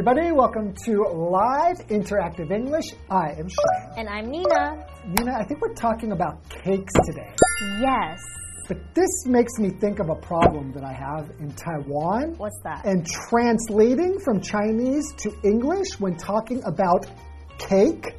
everybody. Welcome to Live Interactive English. I am Shane. And I'm Nina. Nina, I think we're talking about cakes today. Yes. But this makes me think of a problem that I have in Taiwan. What's that? And translating from Chinese to English when talking about cake.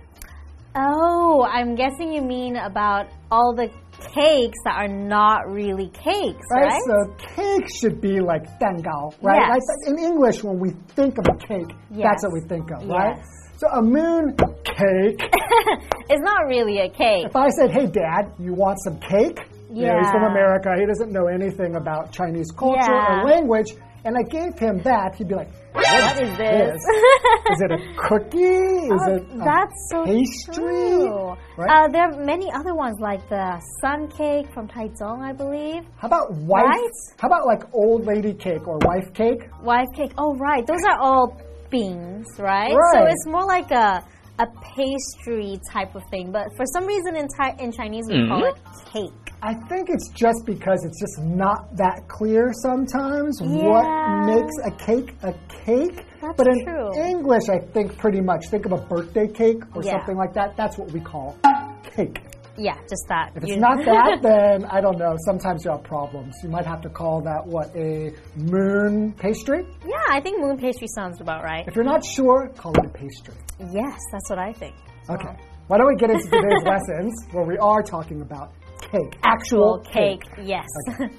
Oh, I'm guessing you mean about all the cakes that are not really cakes, Right? right? So cake should be like 蛋糕, right? Yes. Like, in English, when we think of a cake, that's what we think of, right? Yes. So a moon cake. it's not really a cake. If I said, hey, Dad, you want some cake? You know, he's from America. He doesn't know anything about Chinese culture Yeah. or language. And I gave him that. He'd be like, What is this? is it a cookie? Is Oh, it a that's so pastry? true. Right? Uh, there are many other ones like the sun cake from Taichung, I believe. How about wife? Right? How about like old lady cake or wife cake? Wife cake. Oh, right. Those are all beans, right? right. So it's more like a a pastry type of thing. But for some reason in Thai, in Chinese we call mm-hmm. it cake. I think it's just because it's just not that clear sometimes Yeah. what makes a cake a cake. That's but in true. English, I think pretty much think of a birthday cake or Yeah. something like that. That's what we call cake. Yeah, just that. If it's not that, then I don't know. Sometimes you have problems. You might have to call that what a moon pastry. Yeah, I think moon pastry sounds about right. If you're not sure, call it a pastry. Yes, that's what I think. Okay. Why don't we get into today's lessons where we are talking about cake, actual cake. Yes.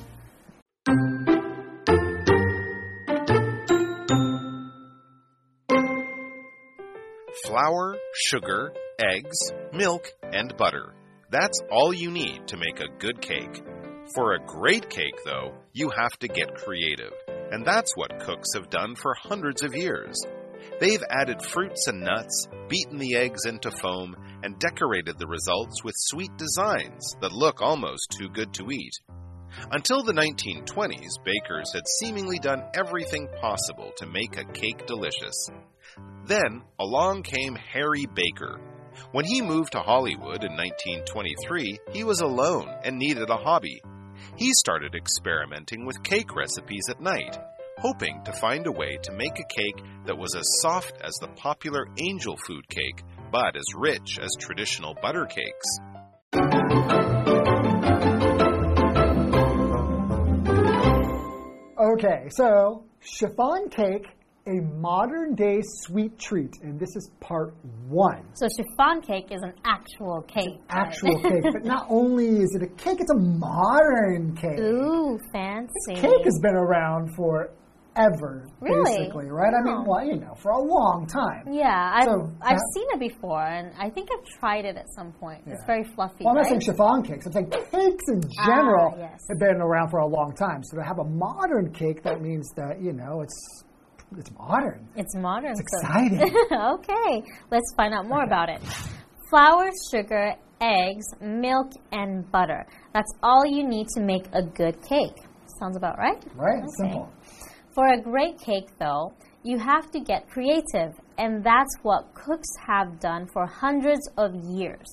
flour, sugar, eggs, milk, and butter. That's all you need to make a good cake. For a great cake, though, you have to get creative, and that's what cooks have done for hundreds of years. They've added fruits and nuts, beaten the eggs into foam, and decorated the results with sweet designs that look almost too good to eat. Until the 1920s, bakers had seemingly done everything possible to make a cake delicious. Then along came Harry Baker. When he moved to Hollywood in 1923, he was alone and needed a hobby. He started experimenting with cake recipes at night, hoping to find a way to make a cake that was as soft as the popular angel food cake, but as rich as traditional butter cakes. Okay, so chiffon cake, a modern day sweet treat, and this is part one. so chiffon cake is an actual cake. right? Actual cake, but not only is it a cake, it's a modern cake. Ooh, fancy. Cake has been around forever, Really? basically, right? I mean, well, you know, for a long time. Yeah, I've, So I've seen it before, and I think I've tried it at some point. It's very fluffy. Well, I'm not right? saying chiffon cakes. I'm saying cakes in general Ah, yes. have been around for a long time. So to have a modern cake, that means that you know it's it's modern. It's modern. It's so- exciting. okay, let's find out more about it. Flour, sugar, eggs, milk, and butter. That's all you need to make a good cake. Sounds about right? Right? Okay. Simple. For a great cake, though, you have to get creative, and that's what cooks have done for hundreds of years.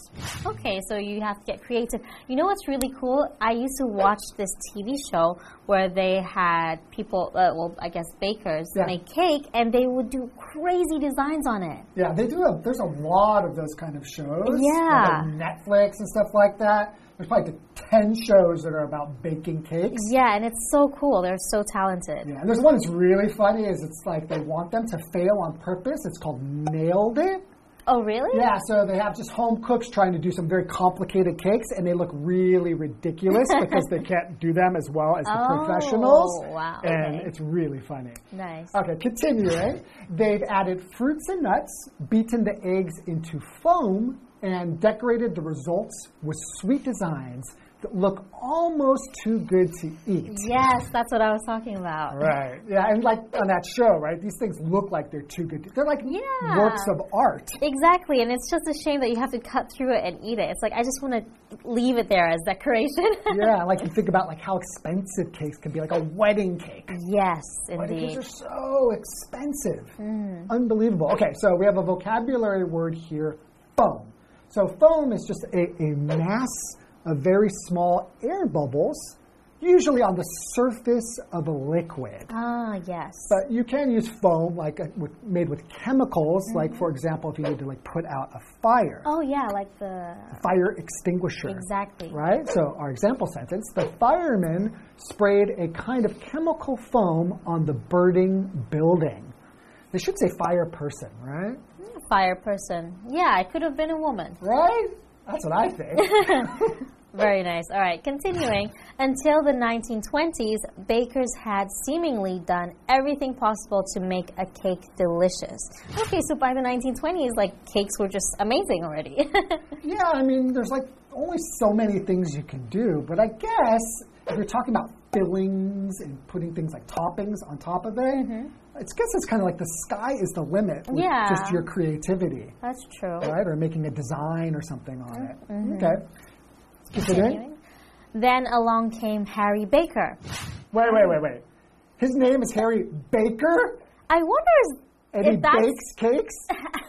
Okay, so you have to get creative. You know what's really cool? I used to watch this TV show where they had people, uh, well, I guess bakers, Yeah. make cake, and they would do crazy designs on it. Yeah, they do. A, there's a lot of those kind of shows. Yeah. like Netflix and stuff like that. There's probably ten shows that are about baking cakes. Yeah, and it's so cool. They're so talented. Yeah, and there's one that's really funny. Is it's like they want them to fail on purpose. It's called Nailed It. Oh, really? Yeah, so they have just home cooks trying to do some very complicated cakes, and they look really ridiculous because they can't do them as well as the Oh, professionals. wow, And okay. it's really funny. Nice. Okay, continuing. They've added fruits and nuts, beaten the eggs into foam, and decorated the results with sweet designs that look almost too good to eat. Yes, that's what I was talking about. Right. Yeah, and like on that show, right? These things look like they're too good. They're like Yeah. works of art. Exactly, and it's just a shame that you have to cut through it and eat it. It's like I just want to leave it there as decoration. Yeah, like you think about like how expensive cakes can be, like a wedding cake. yes, Wedding cakes are so expensive. Mm. Unbelievable. Okay, so we have a vocabulary word here, foam. So foam is just a, a mass of very small air bubbles, usually on the surface of a liquid. Ah, yes. But you can use foam, like uh, with, made with chemicals, like for example, if you need to like put out a fire, oh, yeah, like the. fire extinguisher. Exactly. Right? So, our example sentence the firemen sprayed a kind of chemical foam on the burning building. They should say fire person, right? Fire person. Yeah, I could have been a woman. Right? That's what I think. Very nice. All right, continuing. Until the 1920s, bakers had seemingly done everything possible to make a cake delicious. Okay, so by the 1920s, like cakes were just amazing already. yeah, I mean, there's like only so many things you can do, but I guess if you're talking about fillings and putting things like toppings on top of it, mm-hmm. I guess it's kind of like the sky is the limit with Yeah. just your creativity, That's true. right? Or making a design or something on it. Mm-hmm. Mm-hmm. Okay. Continuing. Then along came Harry Baker. Wait, wait, wait, wait. His name is Harry Baker, I wonder if, and he if that's. bakes cakes.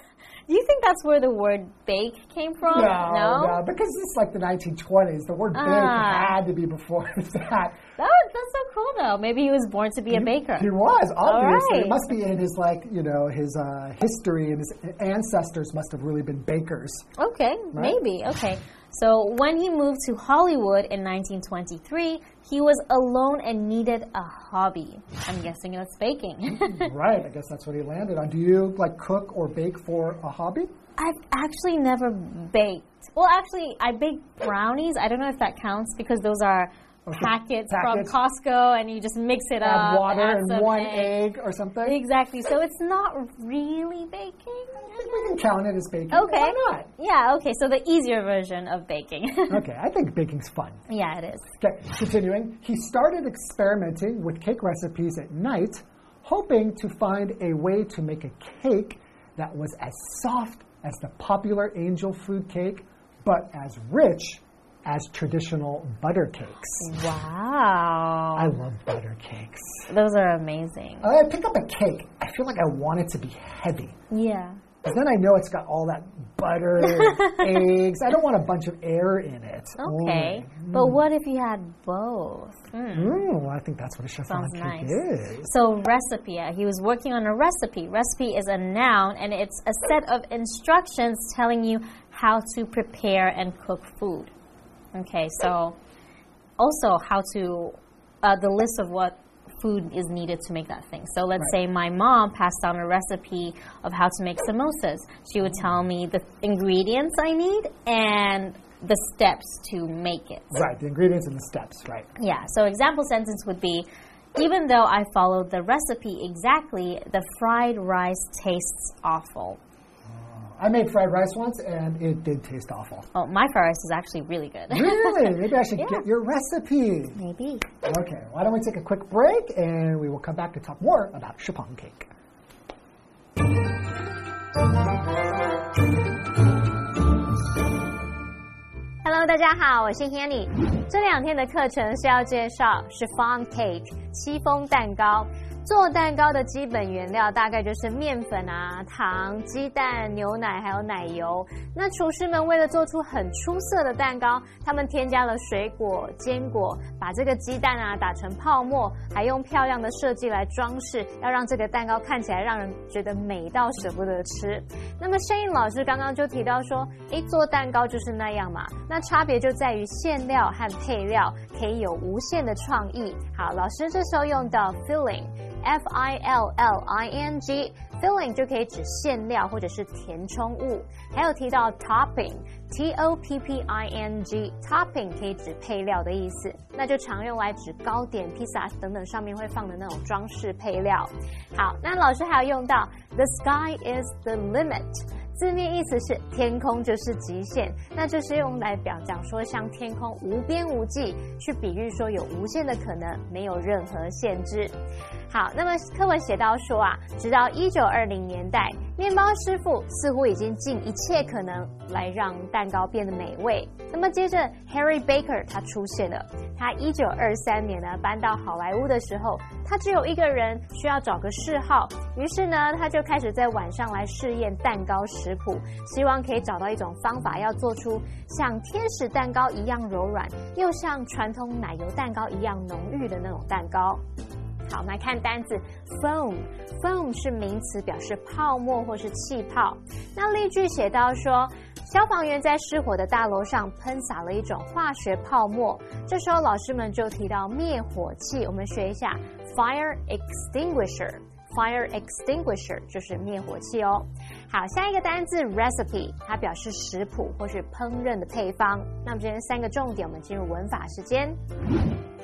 Do you think that's where the word bake came from? No, no, because it's like the 1920s. The word bake Ah. had to be before that. That that's so cool though. Maybe he was born to be a baker. He was obviously. right. It must be in his like you know his uh, history and his ancestors must have really been bakers. Okay, maybe. Okay. So when he moved to Hollywood in 1923, he was alone and needed a hobby. I'm guessing it was baking. right. I guess that's what he landed on. Do you like cook or bake for a hobby? I've actually never baked. Well, actually, I baked brownies. I don't know if that counts because those are. Packets, Packets. from Costco and you just mix it Add up. water add and one egg. egg or something. Exactly. So it's not really baking. I think we can count it as baking. Okay. Why not? Yeah, okay. So the easier version of baking. Okay, I think baking's fun. yeah, it is. Okay, continuing. He started experimenting with cake recipes at night, hoping to find a way to make a cake that was as soft as the popular angel food cake, but as rich as traditional butter cakes. Wow. I love butter cakes. Those are amazing. I pick up a cake, I feel like I want it to be heavy. Yeah. Because then I know it's got all that butter, eggs. I don't want a bunch of air in it. Okay. Mm. But what if you had both? Hmm. Ooh, I think that's what a chiffon Sounds cake nice. is. So recipe, uh, he was working on a recipe. Recipe is a noun and it's a set of instructions telling you how to prepare and cook food. Okay, so also how to uh, the list of what food is needed to make that thing. So let's Right. say my mom passed down a recipe of how to make samosas. She would tell me the ingredients I need and the steps to make it. Right, the ingredients and the steps, right. Yeah, so example sentence would be even though I followed the recipe exactly, the fried rice tastes awful. I made fried rice once and it did taste awful. Oh, my fried rice is actually really good. Really? Maybe I should Yeah. get your recipe. Maybe. Okay, why don't we take a quick break and we will come back to talk more about chiffon cake. Hello，大家好，我是 Hanny。 这两天的课程是要介绍 chiffon cake 戚风蛋糕。做蛋糕的基本原料大概就是面粉啊、糖、鸡蛋、牛奶还有奶油。那厨师们为了做出很出色的蛋糕，他们添加了水果、坚果，把这个鸡蛋啊打成泡沫，还用漂亮的设计来装饰，要让这个蛋糕看起来让人觉得美到舍不得吃。那么声音老师刚刚就提到说，诶，做蛋糕就是那样嘛，那差别就在于馅料和配料可以有无限的创意。好，老师这时候用到 filling。F I L L I N G filling 就可以指馅料或者是填充物，还有提到 topping T O P P I N G topping 可以指配料的意思，那就常用来指糕点、披萨等等上面会放的那种装饰配料。好，那老师还要用到 the sky is the limit。字面意思是天空就是极限，那就是用来表讲说像天空无边无际，去比喻说有无限的可能，没有任何限制。好，那么课文写到说啊，直到一九二零年代，面包师傅似乎已经尽一切可能来让蛋糕变得美味。那么接着，Harry Baker 他出现了。他一九二三年呢搬到好莱坞的时候，他只有一个人，需要找个嗜好。于是呢，他就开始在晚上来试验蛋糕食谱，希望可以找到一种方法，要做出像天使蛋糕一样柔软，又像传统奶油蛋糕一样浓郁的那种蛋糕。好，我们来看单字 foam。foam 是名词，表示泡沫或是气泡。那例句写到说，消防员在失火的大楼上喷洒了一种化学泡沫。这时候老师们就提到灭火器，我们学一下 fire extinguisher。fire extinguisher 就是灭火器哦。好，下一个单字 recipe，它表示食谱或是烹饪的配方。那么今天三个重点，我们进入文法时间。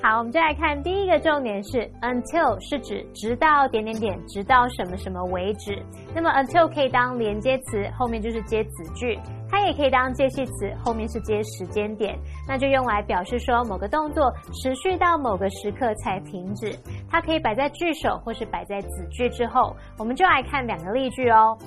好，我们就来看第一个重点是 until 是指直到点点点，直到什么什么为止。那么 until 可以当连接词，后面就是接子句；它也可以当介系词，后面是接时间点。那就用来表示说某个动作持续到某个时刻才停止。它可以摆在句首或是摆在子句之后。我们就来看两个例句哦。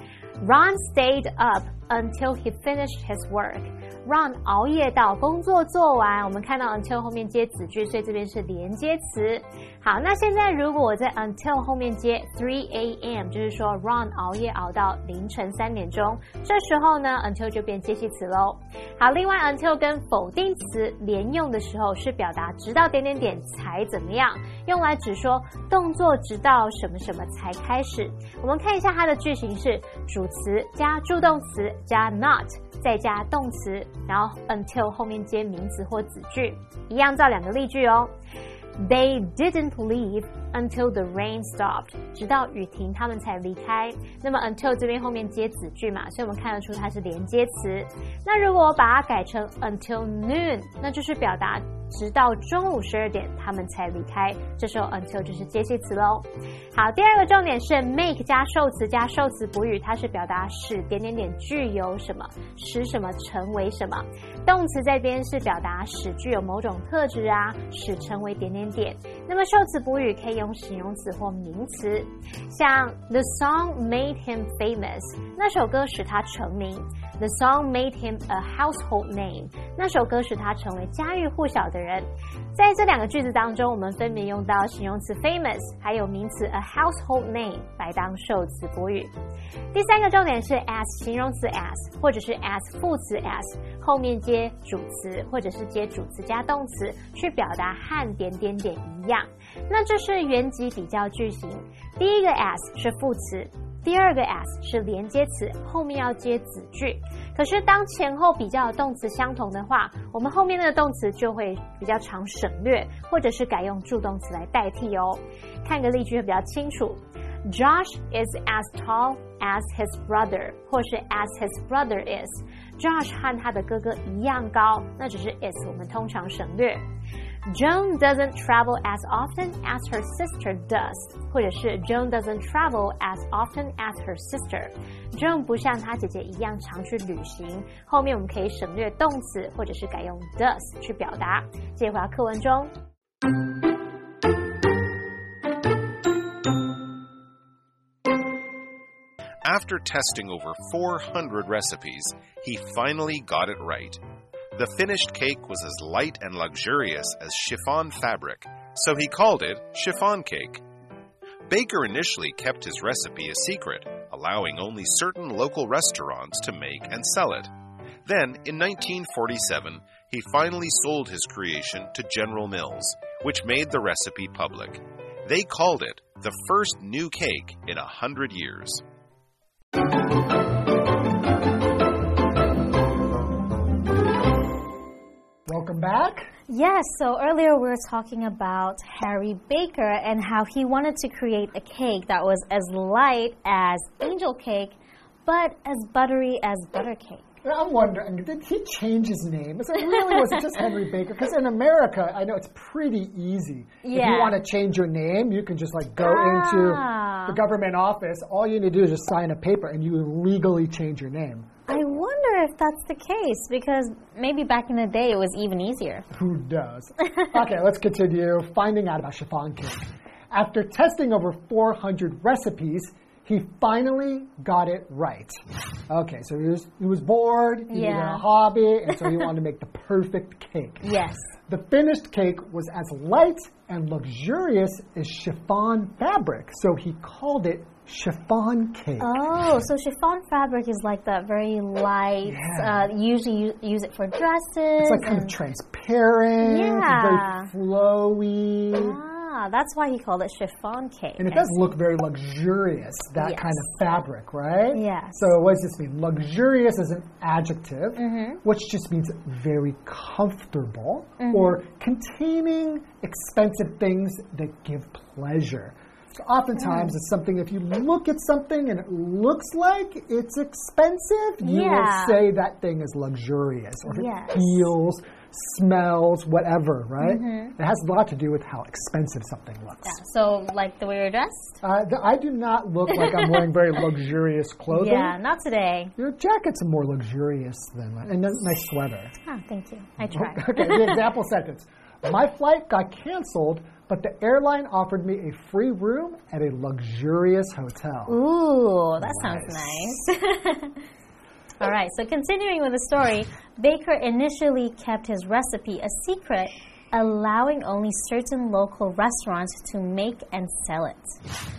Ron stayed up until he finished his work. Run 熬夜到工作做完。我们看到 until 后面接子句，所以这边是连接词。好，那现在如果我在 until 后面接 three a.m.，就是说 run 熬夜熬到凌晨三点钟，这时候呢 until 就变介系词喽。好，另外 until 跟否定词连用的时候，是表达直到点点点才怎么样，用来指说动作直到什么什么才开始。我们看一下它的句型是主词加助动词加 not。再加动词，然后 until 后面接名词或子句，一样造两个例句哦。They didn't leave until the rain stopped，直到雨停，他们才离开。那么 until 这边后面接子句嘛，所以我们看得出它是连接词。那如果我把它改成 until noon，那就是表达。直到中午十二点，他们才离开。这时候 until 就是接系词喽。好，第二个重点是 make 加受词加受词补语，它是表达使点点点具有什么，使什么成为什么。动词在边是表达使具有某种特质啊，使成为点点点。那么受词补语可以用形容词或名词，像 The song made him famous，那首歌使他成名。The song made him a household name。那首歌使他成为家喻户晓的人。在这两个句子当中，我们分别用到形容词 famous，还有名词 a household name 来当受词补语。第三个重点是 as 形容词 as，或者是 as 副词 as，后面接主词，或者是接主词加动词，去表达和点点点一样。那这是原级比较句型。第一个 as 是副词。第二个 as 是连接词，后面要接子句。可是当前后比较的动词相同的话，我们后面那个动词就会比较常省略，或者是改用助动词来代替哦。看个例句会比较清楚。Josh is as tall as his brother，或是 as his brother is。Josh 和他的哥哥一样高，那只是 is，我们通常省略。Joan doesn't travel as often as her sister does，或者是 Joan doesn't travel as often as her sister。Joan 不像她姐姐一样常去旅行。后面我们可以省略动词，或者是改用 does 去表达。接回到课文中。After testing over 400 recipes, he finally got it right. The finished cake was as light and luxurious as chiffon fabric, so he called it chiffon cake. Baker initially kept his recipe a secret, allowing only certain local restaurants to make and sell it. Then, in 1947, he finally sold his creation to General Mills, which made the recipe public. They called it the first new cake in a hundred years. Welcome back. Yes, so earlier we were talking about Harry Baker and how he wanted to create a cake that was as light as angel cake, but as buttery as butter cake. I'm wondering, did he change his name? So it really was it just Henry Baker? Because in America, I know it's pretty easy. Yeah. If you want to change your name, you can just like go Ah. into the government office. All you need to do is just sign a paper and you legally change your name. I wonder if that's the case because maybe back in the day it was even easier. Who does? okay, let's continue finding out about chiffon cake. After testing over 400 recipes, he finally got it right. Okay, so he was, he was bored, he needed Yeah. a hobby, and so he wanted to make the perfect cake. Yes. The finished cake was as light and luxurious as chiffon fabric, so he called it chiffon cake. Oh, so chiffon fabric is like that very light. Yeah. Uh, usually you use it for dresses. It's like kind of transparent, Yeah. very flowy. Ah, that's why he called it chiffon cake. And it does look very luxurious, that Yes. kind of fabric, right? Yes. So, what does this mean? Luxurious is an adjective, Mm-hmm. which just means very comfortable Mm-hmm. or containing expensive things that give pleasure. Oftentimes, Mm. it's something, if you look at something and it looks like it's expensive, you Yeah. will say that thing is luxurious or Yes. it feels, smells, whatever, right? Mm-hmm. It has a lot to do with how expensive something looks. So, like the way you're dressed? Uh, th- I do not look like I'm wearing very luxurious clothing. Yeah, not today. Your jacket's more luxurious than mine, and nice sweater. Ah, thank you. I tried. Okay, the example sentence. My flight got canceled, but the airline offered me a free room at a luxurious hotel. Ooh, that sounds nice. All right, so continuing with the story, Baker initially kept his recipe a secret, allowing only certain local restaurants to make and sell it.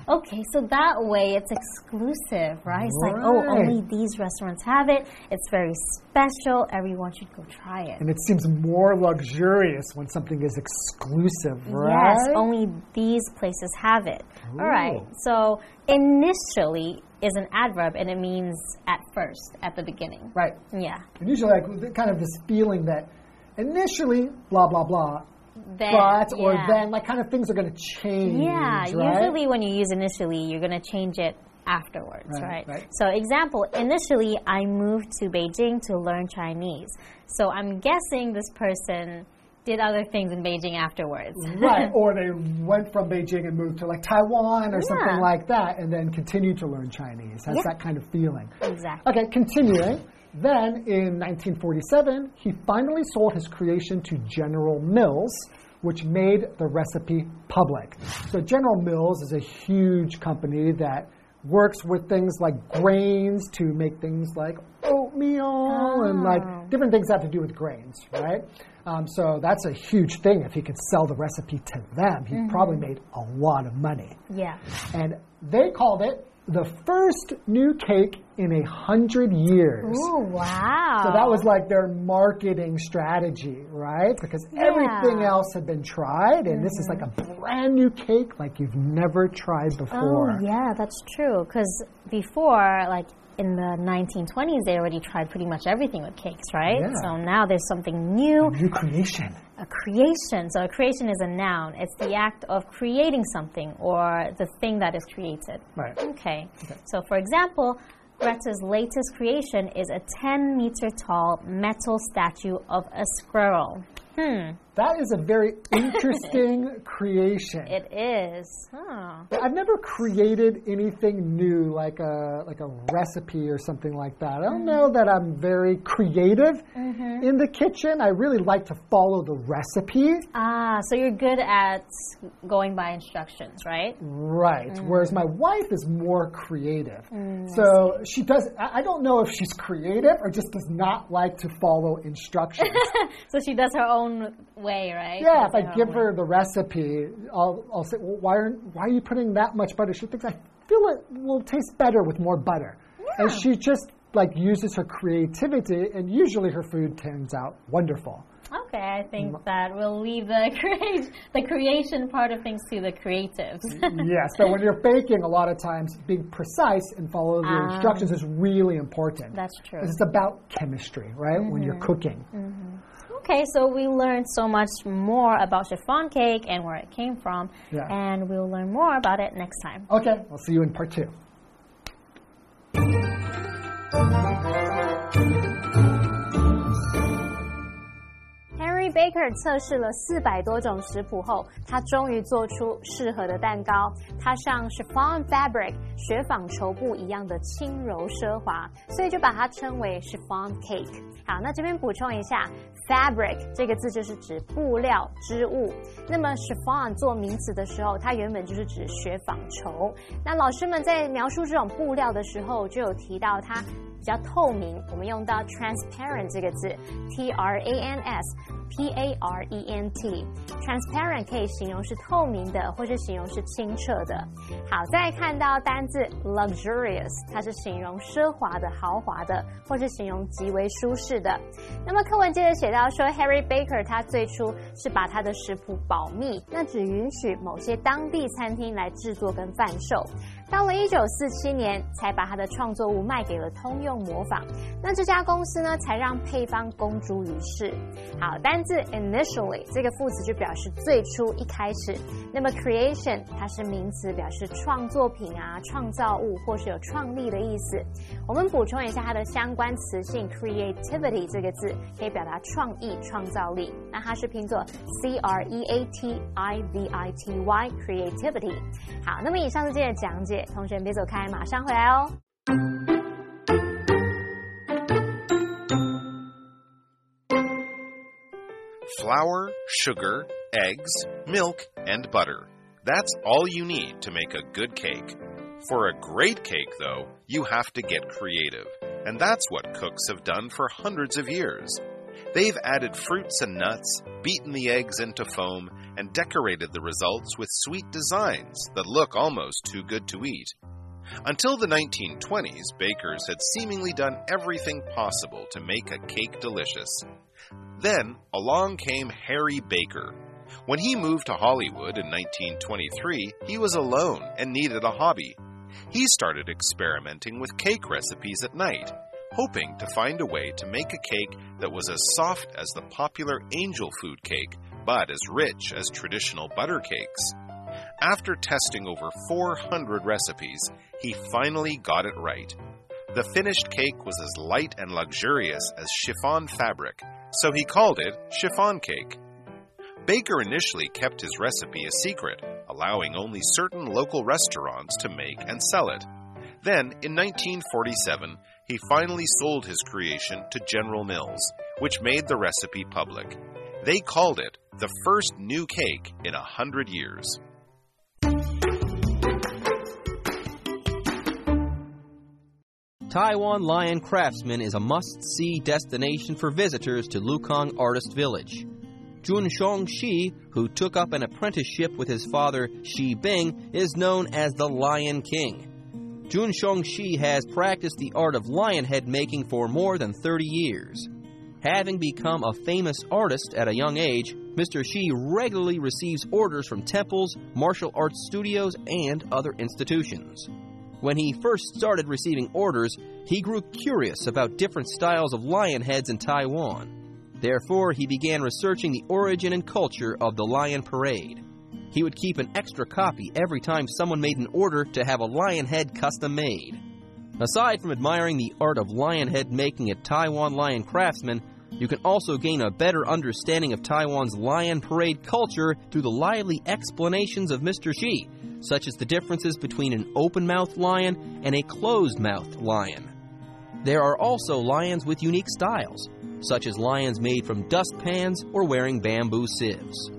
Okay, so that way it's exclusive, right? It's like, oh, only these restaurants have it. It's very special. Everyone should go try it. And it seems more luxurious when something is exclusive, right? Yes, only these places have it. All right. So initially is an adverb and it means at first, at the beginning. Right. Yeah. And usually, like, kind of this feeling that initially, blah, blah, blah, Then, but, or yeah. then, like, kind of things are going to change. Yeah. right? Usually when you use initially, you're going to change it afterwards, Right, right, right. So example, initially I moved to Beijing to learn Chinese. So I'm guessing this person did other things in Beijing afterwards. right, or they went from Beijing and moved to like Taiwan or something like that, and then continued to learn Chinese. Has Yeah. that kind of feeling. Exactly. Okay, continuing. Then in 1947, he finally sold his creation to General Mills, which made the recipe public. So General Mills is a huge company that works with things like grains to make things like oatmeal and like Oh. different things that have to do with grains, right? Um, so that's a huge thing. If he could sell the recipe to them, he probably made a lot of money. Yeah. And they called it the first new cake in a hundred years. Ooh, wow. So that was like their marketing strategy, right? Because everything else had been tried, and this is mm-hmm. like a brand new cake like you've never tried before. Oh, yeah, that's true. Because before, like in the 1920s, they already tried pretty much everything with cakes, right? Yeah. So now there's something new, New creation. A creation. So a creation is a noun, it's the act of creating something or the thing that is created. Right. Okay. okay. So, for example, Greta's latest creation is a 10 meter tall metal statue of a squirrel. Hmm, That is a very interesting creation. it is. Huh. I've never created anything new like a like a recipe or something like that. I don't mm-hmm. know that I'm very creative mm-hmm. in the kitchen. I really like to follow the recipe. Ah, so you're good at going by instructions, right? Right. Mm. Whereas my wife is more creative. Mm, so she does I don't know if she's creative or just does not like to follow instructions. So she does her own way, right? yeah, if I give own her the recipe, I'll I'll say, well, why aren't why are you putting that much butter? She thinks I feel it will taste better with more butter. And she just like uses her creativity and usually her food turns out wonderful. Okay, I think mm. that we'll leave the create the creation part of things to the creatives. yeah, so when you're baking, a lot of times being precise and follow the ah. instructions is really important. That's true. It's about chemistry, right? When you're mm-hmm. cooking. Mm-hmm. Okay, so we learned so much more about chiffon cake and where it came from, Yeah. and we'll learn more about it next time. Okay, I'll see you in part two. Henry Baker 测试了四百多种食谱后，他终于做出适合的蛋糕。它像 chiffon fabric 雪纺绸布一样的轻柔奢华，所以就把它称为 chiffon cake。好，那这边补充一下 fabric 这个字就是指布料、织物。那么 chiffon 做名词的时候，它原本就是指雪纺绸。那老师们在描述这种布料的时候，就有提到它比较透明，我们用到 transparent 这个字，T R A N S。P A R E N T，transparent 可以形容是透明的，或是形容是清澈的。好，再看到单字 luxurious，它是形容奢华的、豪华的，或是形容极为舒适的。那么课文接着写到说，Harry Baker 他最初是把他的食谱保密，那只允许某些当地餐厅来制作跟贩售。到了一九四七年，才把他的创作物卖给了通用模仿。那这家公司呢，才让配方公诸于世。好，单字 initially 这个副词就表示最初、一开始。那么 creation 它是名词，表示创作品啊、创造物或是有创立的意思。我们补充一下它的相关词性 creativity 这个字可以表达创意、创造力。那它是拼作 c r e a t i v i t y creativity。好，那么以上是今天的讲解。同学别走开，马上回来哦。Flour, sugar, eggs, milk, and butter. That's all you need to make a good cake. For a great cake, though, you have to get creative. And that's what cooks have done for hundreds of years. They've added fruits and nuts, beaten the eggs into foam, and decorated the results with sweet designs that look almost too good to eat. Until the 1920s, bakers had seemingly done everything possible to make a cake delicious. Then along came Harry Baker. When he moved to Hollywood in 1923, he was alone and needed a hobby. He started experimenting with cake recipes at night hoping to find a way to make a cake that was as soft as the popular angel food cake, but as rich as traditional butter cakes. After testing over 400 recipes, he finally got it right. The finished cake was as light and luxurious as chiffon fabric, so he called it chiffon cake. Baker initially kept his recipe a secret, allowing only certain local restaurants to make and sell it. Then, in 1947, he finally sold his creation to General Mills, which made the recipe public. They called it the first new cake in a hundred years. Taiwan Lion Craftsman is a must see destination for visitors to Lukang Artist Village. Jun Shong Shi, who took up an apprenticeship with his father Shi Bing, is known as the Lion King. Jun Shi has practiced the art of lion head making for more than 30 years. Having become a famous artist at a young age, Mr. Shi regularly receives orders from temples, martial arts studios, and other institutions. When he first started receiving orders, he grew curious about different styles of lion heads in Taiwan. Therefore, he began researching the origin and culture of the lion parade. He would keep an extra copy every time someone made an order to have a lion head custom made. Aside from admiring the art of lion head making at Taiwan Lion Craftsman, you can also gain a better understanding of Taiwan's lion parade culture through the lively explanations of Mr. Shi, such as the differences between an open mouthed lion and a closed mouthed lion. There are also lions with unique styles, such as lions made from dustpans or wearing bamboo sieves.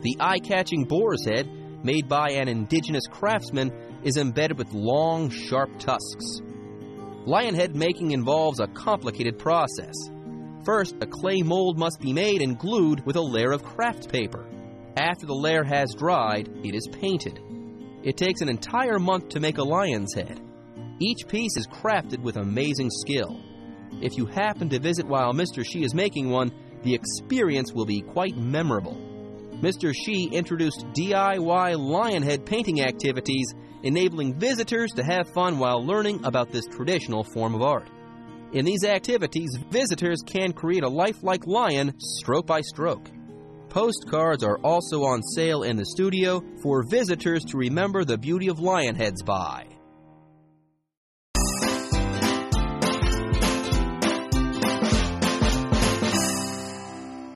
The eye catching boar's head, made by an indigenous craftsman, is embedded with long, sharp tusks. Lion head making involves a complicated process. First, a clay mold must be made and glued with a layer of craft paper. After the layer has dried, it is painted. It takes an entire month to make a lion's head. Each piece is crafted with amazing skill. If you happen to visit while Mr. Shi is making one, the experience will be quite memorable. Mr. Shi introduced DIY lionhead painting activities, enabling visitors to have fun while learning about this traditional form of art. In these activities, visitors can create a lifelike lion stroke by stroke. Postcards are also on sale in the studio for visitors to remember the beauty of lion heads by.